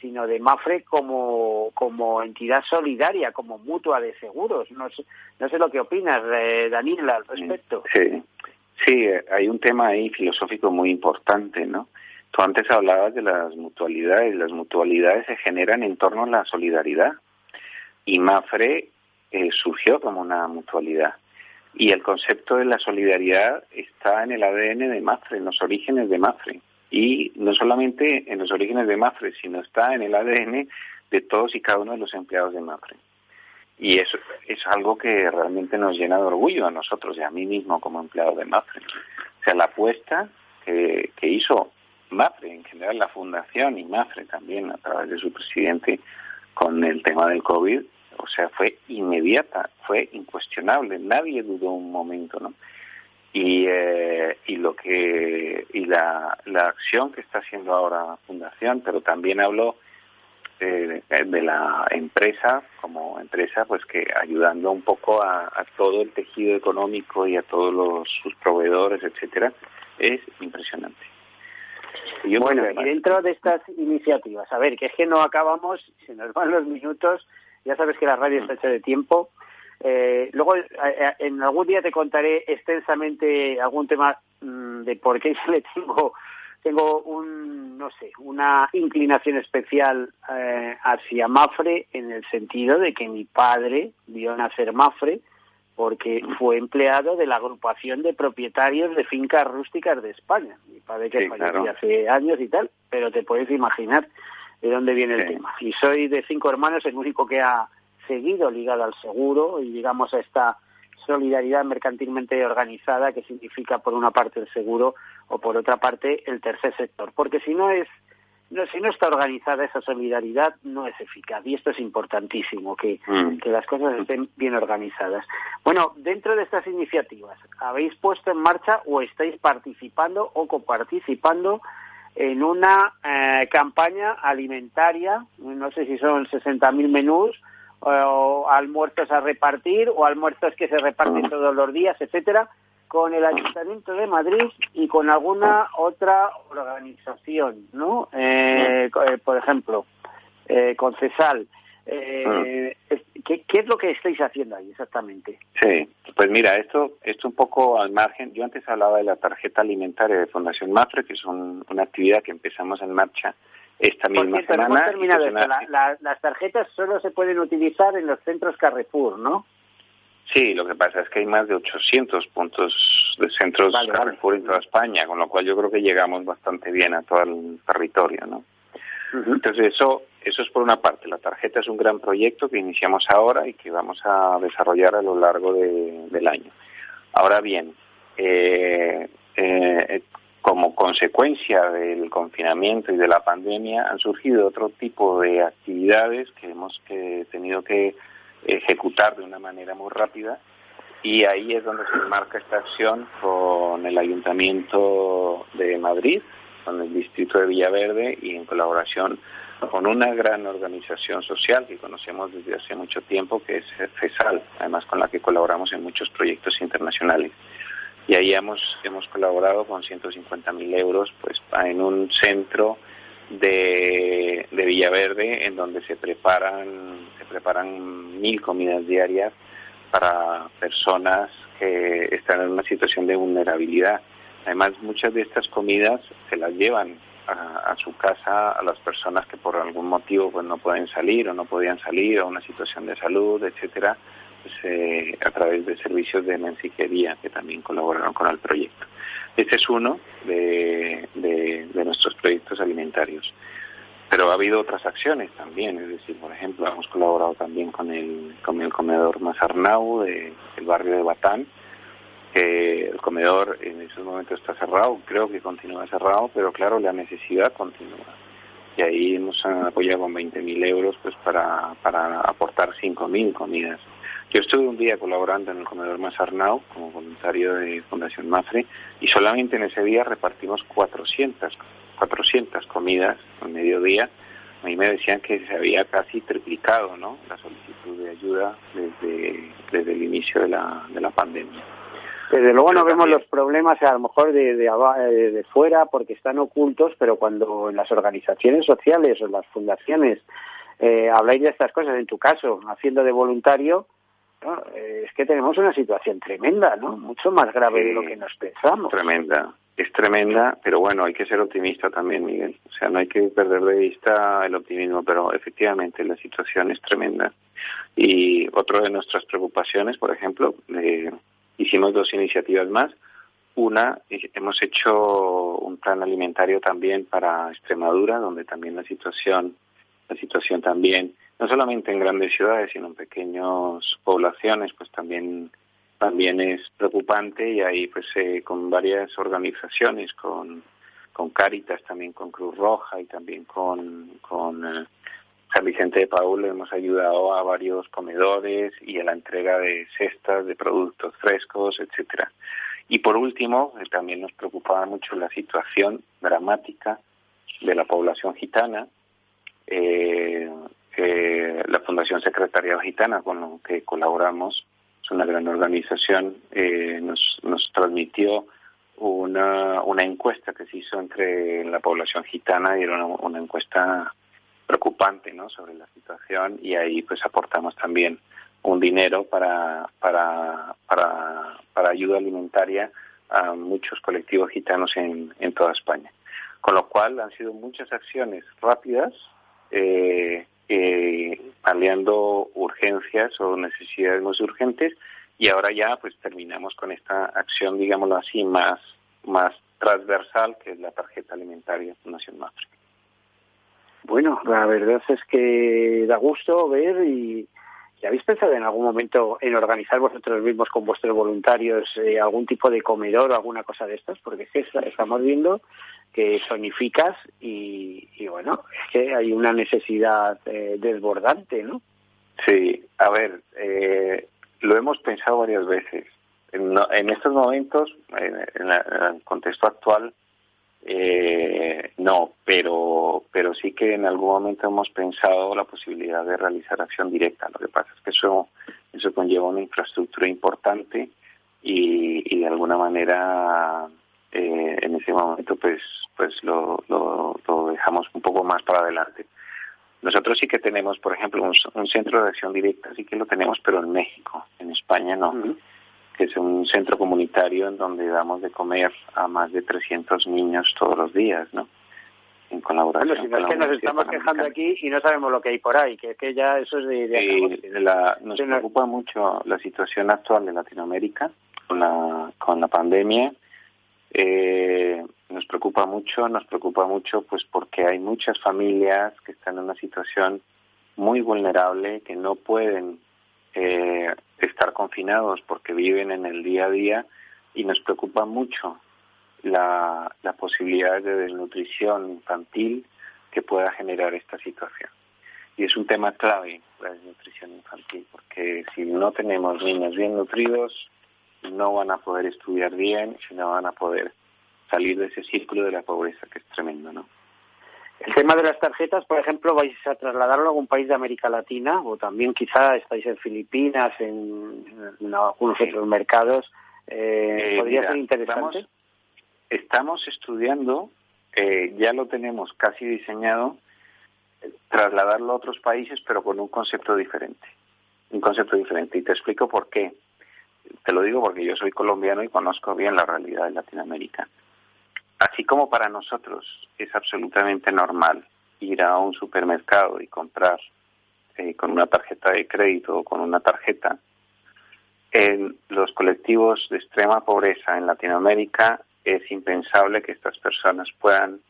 [SPEAKER 1] sino de Mafre como, como entidad solidaria, como mutua de seguros. No sé, no sé lo que opinas, eh, Daniela, al respecto.
[SPEAKER 2] Sí, sí, hay un tema ahí filosófico muy importante, ¿no? Tú antes hablabas de las mutualidades, las mutualidades se generan en torno a la solidaridad y Mafre eh, surgió como una mutualidad. Y el concepto de la solidaridad está en el ADN de Mafre, en los orígenes de Mafre. Y no solamente en los orígenes de Mafre, sino está en el ADN de todos y cada uno de los empleados de Mafre. Y eso es algo que realmente nos llena de orgullo a nosotros y a mí mismo como empleado de Mafre. O sea, la apuesta que, hizo Mafre, en general la fundación y Mafre también a través de su presidente con el tema del COVID, o sea, fue inmediata, fue incuestionable, nadie dudó un momento, ¿no? Y, eh, y lo que y la, la acción que está haciendo ahora la fundación, pero también hablo eh, de la empresa como empresa, pues que ayudando un poco a, a todo el tejido económico y a todos los, sus proveedores, etcétera, es impresionante.
[SPEAKER 1] Y bueno, y dentro de estas iniciativas, a ver, que es que no acabamos, se nos van los minutos, ya sabes que la radio está hecha de tiempo. Eh, luego, eh, en algún día te contaré extensamente algún tema mmm, de por qué yo le tengo, tengo un, no sé, una inclinación especial eh, hacia Mafre en el sentido de que mi padre vio nacer Mafre porque fue empleado de la agrupación de propietarios de fincas rústicas de España. Mi padre que
[SPEAKER 2] Sí,
[SPEAKER 1] falleció
[SPEAKER 2] claro.
[SPEAKER 1] hace años y tal, pero te puedes imaginar de dónde viene el tema. Y soy de cinco hermanos el único que ha seguido ligado al seguro y digamos a esta solidaridad mercantilmente organizada que significa por una parte el seguro o por otra parte el tercer sector. Porque si no es no, si no está organizada esa solidaridad no es eficaz y esto es importantísimo que,
[SPEAKER 2] Mm.
[SPEAKER 1] que las cosas estén bien organizadas. Bueno, dentro de estas iniciativas, ¿habéis puesto en marcha o estáis participando o coparticipando en una eh, campaña alimentaria? No sé si son 60.000 menús o almuerzos a repartir o almuerzos que se reparten todos los días, etcétera, con el Ayuntamiento de Madrid y con alguna otra organización, ¿no? Eh, co- eh, por ejemplo, eh, con CESAL. Eh, es- ¿qué, ¿Qué es lo que estáis haciendo ahí exactamente?
[SPEAKER 2] Sí, pues mira, esto, esto un poco al margen. Yo antes hablaba de la tarjeta alimentaria de Fundación Mafre, que es un- una actividad que empezamos en marcha esta
[SPEAKER 1] Por
[SPEAKER 2] misma
[SPEAKER 1] cierto,
[SPEAKER 2] semana.
[SPEAKER 1] hemos terminado
[SPEAKER 2] y
[SPEAKER 1] esto.
[SPEAKER 2] pues
[SPEAKER 1] La-
[SPEAKER 2] una-
[SPEAKER 1] la- las tarjetas solo se pueden utilizar en los centros Carrefour, ¿no?
[SPEAKER 2] Sí, lo que pasa es que hay más de 800 puntos de centros
[SPEAKER 1] Vale, vale.
[SPEAKER 2] Carrefour en toda España, con lo cual yo creo que llegamos bastante bien a todo el territorio, ¿no? Entonces eso, eso es por una parte. La tarjeta es un gran proyecto que iniciamos ahora y que vamos a desarrollar a lo largo de- del año. Ahora bien, eh, eh, como consecuencia del confinamiento y de la pandemia han surgido otro tipo de actividades que hemos que tenido que ejecutar de una manera muy rápida y ahí es donde se enmarca esta acción con el Ayuntamiento de Madrid, con el Distrito de Villaverde y en colaboración con una gran organización social que conocemos desde hace mucho tiempo, que es FESAL, además con la que colaboramos en muchos proyectos internacionales. Y ahí hemos, hemos colaborado con 150.000 euros pues, en un centro de, de Villaverde en donde se preparan, se preparan mil comidas diarias para personas que están en una situación de vulnerabilidad. Además, muchas de estas comidas se las llevan a, a su casa a las personas que por algún motivo pues no pueden salir o no podían salir o una situación de salud, etcétera, pues, eh, a través de servicios de mensajería que también colaboraron con el proyecto. Este es uno de, de- nuestros proyectos alimentarios. Pero ha habido otras acciones también, es decir, por ejemplo, hemos colaborado también con el, con el comedor Mazarnau de- del barrio de Batán, que el comedor en esos momentos está cerrado, creo que continúa cerrado, pero claro, la necesidad continúa. Y ahí hemos apoyado con 20.000 euros pues para, para aportar 5.000 comidas. Yo estuve un día colaborando en el comedor Mazarnau como voluntario de Fundación Mafre y solamente en ese día repartimos 400, 400 comidas al mediodía. A mí me decían que se había casi triplicado ¿no? la solicitud de ayuda desde, desde el inicio de la, de la pandemia.
[SPEAKER 1] Desde luego no vemos los problemas a lo mejor de, de, eh, de fuera porque están ocultos, pero cuando en las organizaciones sociales o en las fundaciones eh, habláis de estas cosas, en tu caso, haciendo de voluntario, ¿no? Eh, es que tenemos una situación tremenda, ¿no? Mucho más grave de lo que nos pensamos.
[SPEAKER 2] Tremenda, es tremenda, pero bueno, hay que ser optimista también, Miguel. O sea, no hay que perder de vista el optimismo, pero efectivamente la situación es tremenda. Y otra de nuestras preocupaciones, por ejemplo, eh, hicimos dos iniciativas más. Una, eh, hemos hecho un plan alimentario también para Extremadura, donde también la situación, la situación también, no solamente en grandes ciudades, sino en pequeñas poblaciones, pues también también es preocupante y ahí pues eh, con varias organizaciones, con, con Cáritas, también con Cruz Roja y también con, eh, San Vicente de Paul hemos ayudado a varios comedores y a la entrega de cestas de productos frescos, etcétera. Y por último, eh, también nos preocupaba mucho la situación dramática de la población gitana. Eh, eh, la Fundación Secretariado Gitana, con lo que colaboramos, es una gran organización, eh, nos, nos transmitió una, encuesta que se hizo entre la población gitana y era una encuesta preocupante ¿no? sobre la situación y ahí pues aportamos también un dinero para, para, para, para ayuda alimentaria a muchos colectivos gitanos en, en toda España. Con lo cual han sido muchas acciones rápidas, eh, paliando urgencias o necesidades más urgentes y ahora ya pues terminamos con esta acción, digámoslo así, más, más transversal que es la tarjeta alimentaria Fundación Mafre.
[SPEAKER 1] Bueno, la verdad es que da gusto ver y, y habéis pensado en algún momento en organizar vosotros mismos con vuestros voluntarios eh, algún tipo de comedor o alguna cosa de estas, porque es que estamos viendo que zonificas y, y bueno, es que hay una necesidad eh, desbordante, ¿no?
[SPEAKER 2] Sí, a ver, eh, lo hemos pensado varias veces. En, en estos momentos, en, en la- en el contexto actual, eh, no, pero, pero sí que en algún momento hemos pensado la posibilidad de realizar acción directa. Lo que pasa es que eso, eso conlleva una infraestructura importante y, y de alguna manera eh, en ese momento pues, pues lo, lo, lo dejamos un poco más para adelante. Nosotros sí que tenemos, por ejemplo, un, un centro de acción directa, sí que lo tenemos, pero en México, en España no, que es un centro comunitario en donde damos de comer a más de 300 niños todos los días, ¿no? en colaboración
[SPEAKER 1] Bueno, si no
[SPEAKER 2] con
[SPEAKER 1] es que nos estamos quejando aquí y no sabemos lo que hay por ahí, que es que ya eso es de... de
[SPEAKER 2] la- nos
[SPEAKER 1] Sí, no-
[SPEAKER 2] preocupa mucho la situación actual de Latinoamérica con la, con la pandemia. Eh, nos preocupa mucho, nos preocupa mucho pues porque hay muchas familias que están en una situación muy vulnerable, que no pueden eh, estar confinados porque viven en el día a día y nos preocupa mucho la, posibilidad de desnutrición infantil que pueda generar esta situación. Y es un tema clave la desnutrición infantil, porque si no tenemos niños bien nutridos, no van a poder estudiar bien y no van a poder salir de ese círculo de la pobreza que es tremendo, ¿no?
[SPEAKER 1] El tema de las tarjetas, por ejemplo, vais a trasladarlo a algún país de América Latina o también quizá estáis en Filipinas, en, en algunos otros mercados. Eh,
[SPEAKER 2] Eh,
[SPEAKER 1] ¿Podría
[SPEAKER 2] mira,
[SPEAKER 1] ser interesante?
[SPEAKER 2] Estamos, estamos estudiando, eh, ya lo tenemos casi diseñado, trasladarlo a otros países, pero con un concepto diferente. Un concepto diferente. Y te explico por qué. Te lo digo porque yo soy colombiano y conozco bien la realidad de Latinoamérica. Así como para nosotros es absolutamente normal ir a un supermercado y comprar eh, con una tarjeta de crédito o con una tarjeta, en los colectivos de extrema pobreza en Latinoamérica es impensable que estas personas puedan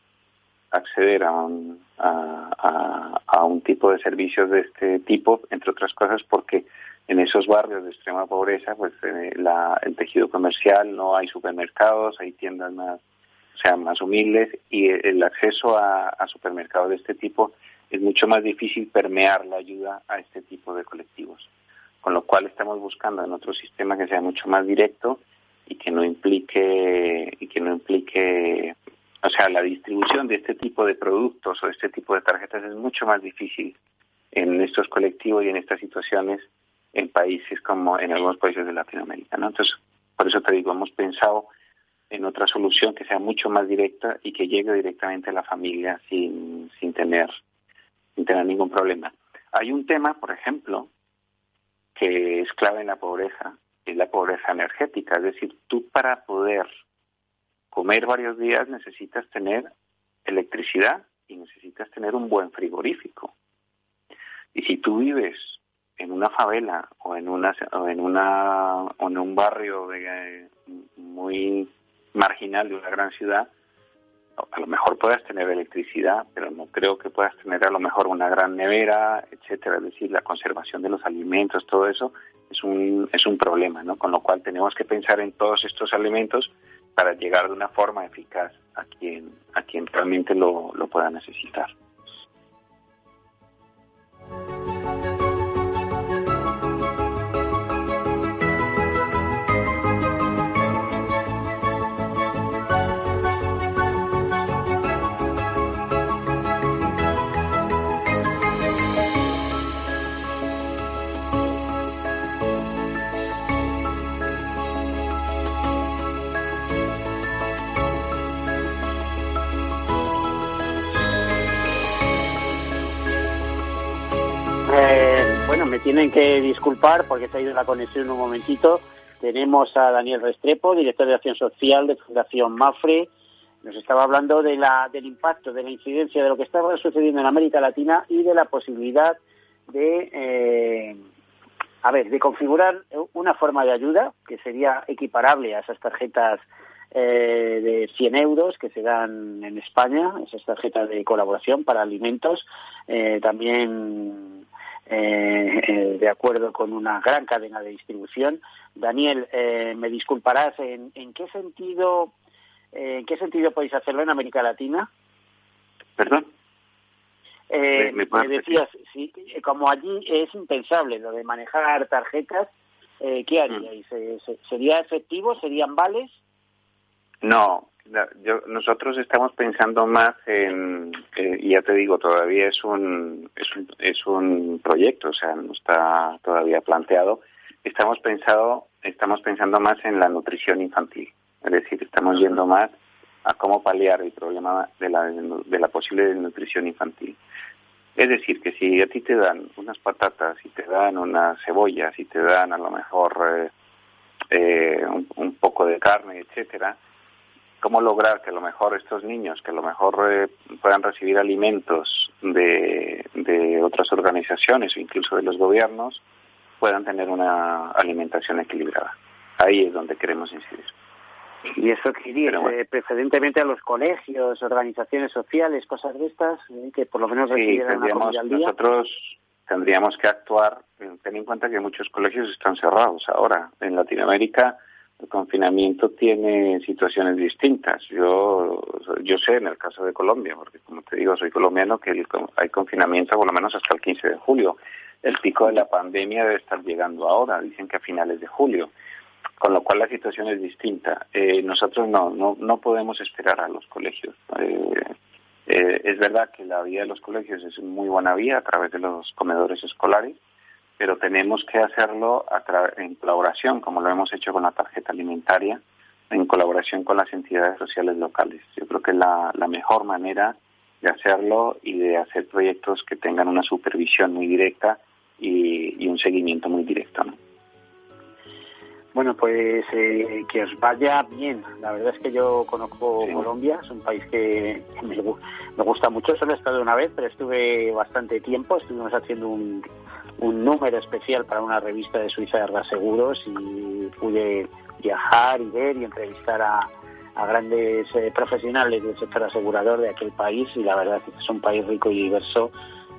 [SPEAKER 2] acceder a un, a, un tipo de servicios de este tipo, entre otras cosas porque en esos barrios de extrema pobreza, pues eh, la- el tejido comercial, no hay supermercados, hay tiendas más, o sea, más humildes y el acceso a, supermercados de este tipo es mucho más difícil permear la ayuda a este tipo de colectivos. Con lo cual estamos buscando en otro sistema que sea mucho más directo y que no implique y que no implique o sea la distribución de este tipo de productos o este tipo de tarjetas es mucho más difícil en estos colectivos y en estas situaciones en países como en algunos países de Latinoamérica ¿no? entonces por eso te digo hemos pensado en otra solución que sea mucho más directa y que llegue directamente a la familia sin, sin tener sin tener ningún problema hay un tema por ejemplo que es clave en la pobreza, es la pobreza energética. Es decir, tú para poder comer varios días necesitas tener electricidad y necesitas tener un buen frigorífico. Y si tú vives en una favela o en una o en una o en un barrio de, muy marginal de una gran ciudad, a lo mejor puedas tener electricidad, pero no creo que puedas tener a lo mejor una gran nevera, etcétera. Es decir, la conservación de los alimentos, todo eso es un, es un problema, ¿no? Con lo cual tenemos que pensar en todos estos elementos para llegar de una forma eficaz a quien, a quien realmente lo, lo pueda necesitar.
[SPEAKER 1] Me tienen que disculpar porque se ha ido la conexión un momentito. Tenemos a Daniel Restrepo, director de Acción Social de Fundación Mafre. Nos estaba hablando de la, del impacto, de la incidencia de lo que estaba sucediendo en América Latina y de la posibilidad de, eh, a ver, de configurar una forma de ayuda que sería equiparable a esas tarjetas eh, de 100 euros que se dan en España, esas tarjetas de colaboración para alimentos, eh, también eh, eh, de acuerdo con una gran cadena de distribución. Daniel, eh, me disculparás, ¿en, en qué sentido eh, en qué sentido podéis hacerlo en América Latina?
[SPEAKER 2] ¿Perdón?
[SPEAKER 1] Eh,
[SPEAKER 2] ¿Me- me puedes
[SPEAKER 1] me decías, sí, como allí es impensable lo de manejar tarjetas, eh, ¿qué haríais? Eh, se- ¿Sería efectivo? ¿Serían vales?
[SPEAKER 2] No, yo, nosotros estamos pensando más en, eh, ya te digo, todavía es un, es un, es un proyecto, o sea, no está todavía planteado. Estamos pensado, estamos pensando más en la nutrición infantil, es decir, estamos yendo más a cómo paliar el problema de la, de la posible desnutrición infantil. Es decir, que si a ti te dan unas patatas, si te dan unas cebollas, si te dan a lo mejor eh, eh, un, un poco de carne, etcétera, cómo lograr que a lo mejor estos niños, que a lo mejor eh, puedan recibir alimentos de, de otras organizaciones o incluso de los gobiernos, puedan tener una alimentación equilibrada. Ahí es donde queremos incidir.
[SPEAKER 1] Y eso dice,
[SPEAKER 2] bueno.
[SPEAKER 1] precedentemente a los colegios, organizaciones sociales, cosas de estas, eh, que por lo menos
[SPEAKER 2] Sí,
[SPEAKER 1] recibieran una al día.
[SPEAKER 2] nosotros tendríamos que actuar, eh, ten en cuenta que muchos colegios están cerrados ahora. En Latinoamérica el confinamiento tiene situaciones distintas. Yo, yo sé en el caso de Colombia, porque como te digo, soy colombiano, que el hay confinamiento por lo menos hasta el 15 de julio. El pico de la pandemia debe estar llegando ahora, dicen que a finales de julio. Con lo cual la situación es distinta. Eh, nosotros no, no, no podemos esperar a los colegios. Eh, eh, es verdad que la vía de los colegios es muy buena vía a través de los comedores escolares, pero tenemos que hacerlo a tra- en colaboración, como lo hemos hecho con la tarjeta alimentaria, en colaboración con las entidades sociales locales. Yo creo que es la, la mejor manera de hacerlo y de hacer proyectos que tengan una supervisión muy directa y, y un seguimiento muy directo. ¿no?
[SPEAKER 1] Bueno, pues eh, que os vaya bien. La verdad es que yo conozco Colombia, es un país que me, me gusta mucho. Solo he estado una vez, pero estuve bastante tiempo. Estuvimos haciendo un, un número especial para una revista de Suiza de Reaseguros y pude viajar y ver y entrevistar a, a grandes eh, profesionales del sector asegurador de aquel país y la verdad es que es un país rico y diverso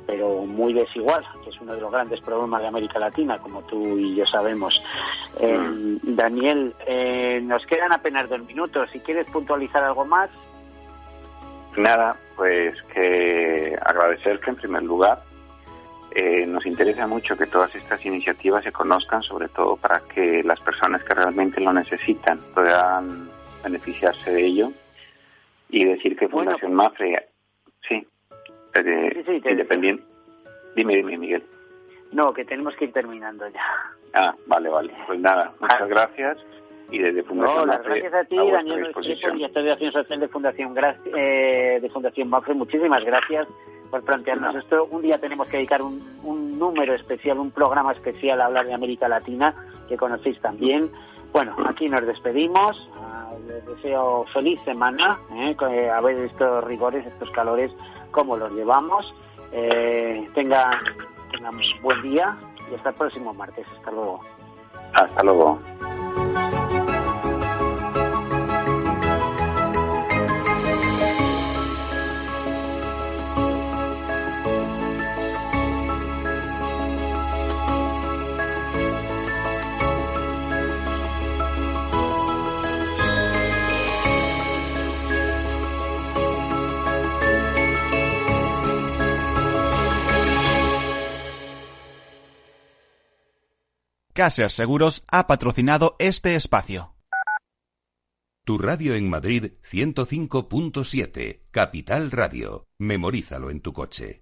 [SPEAKER 1] pero muy desigual, que es uno de los grandes problemas de América Latina, como tú y yo sabemos. Eh, Daniel, eh, nos quedan apenas dos minutos. Si quieres puntualizar algo más,
[SPEAKER 2] Nada, pues que agradecerte en primer lugar. Eh, nos interesa mucho que todas estas iniciativas se conozcan, sobre todo para que las personas que realmente lo necesitan puedan beneficiarse de ello. Y decir que
[SPEAKER 1] Bueno,
[SPEAKER 2] Fundación Mafre, sí, eh,
[SPEAKER 1] Sí, sí, te-
[SPEAKER 2] independiente. Dime, dime, Miguel.
[SPEAKER 1] no, que tenemos que ir terminando ya.
[SPEAKER 2] Ah, vale, vale. Pues nada, muchas gracias. Y desde Fundación
[SPEAKER 1] No,
[SPEAKER 2] Mafre,
[SPEAKER 1] gracias a ti, Daniel
[SPEAKER 2] disposición.
[SPEAKER 1] director de Acción Social de Fundación, eh, de Fundación Mafre. Muchísimas gracias por plantearnos esto. Un día tenemos que dedicar un, número especial, un programa especial a hablar de América Latina, que conocéis también. Bueno, aquí nos despedimos. Ah, Les deseo feliz semana, eh, que a ver estos rigores, estos calores, cómo los llevamos. Eh, tengan, tengan buen día y hasta el próximo martes. Hasta luego.
[SPEAKER 2] Hasta luego.
[SPEAKER 6] Caser Seguros ha patrocinado este espacio.
[SPEAKER 5] Tu radio en Madrid 105.7, Capital Radio. Memorízalo en tu coche.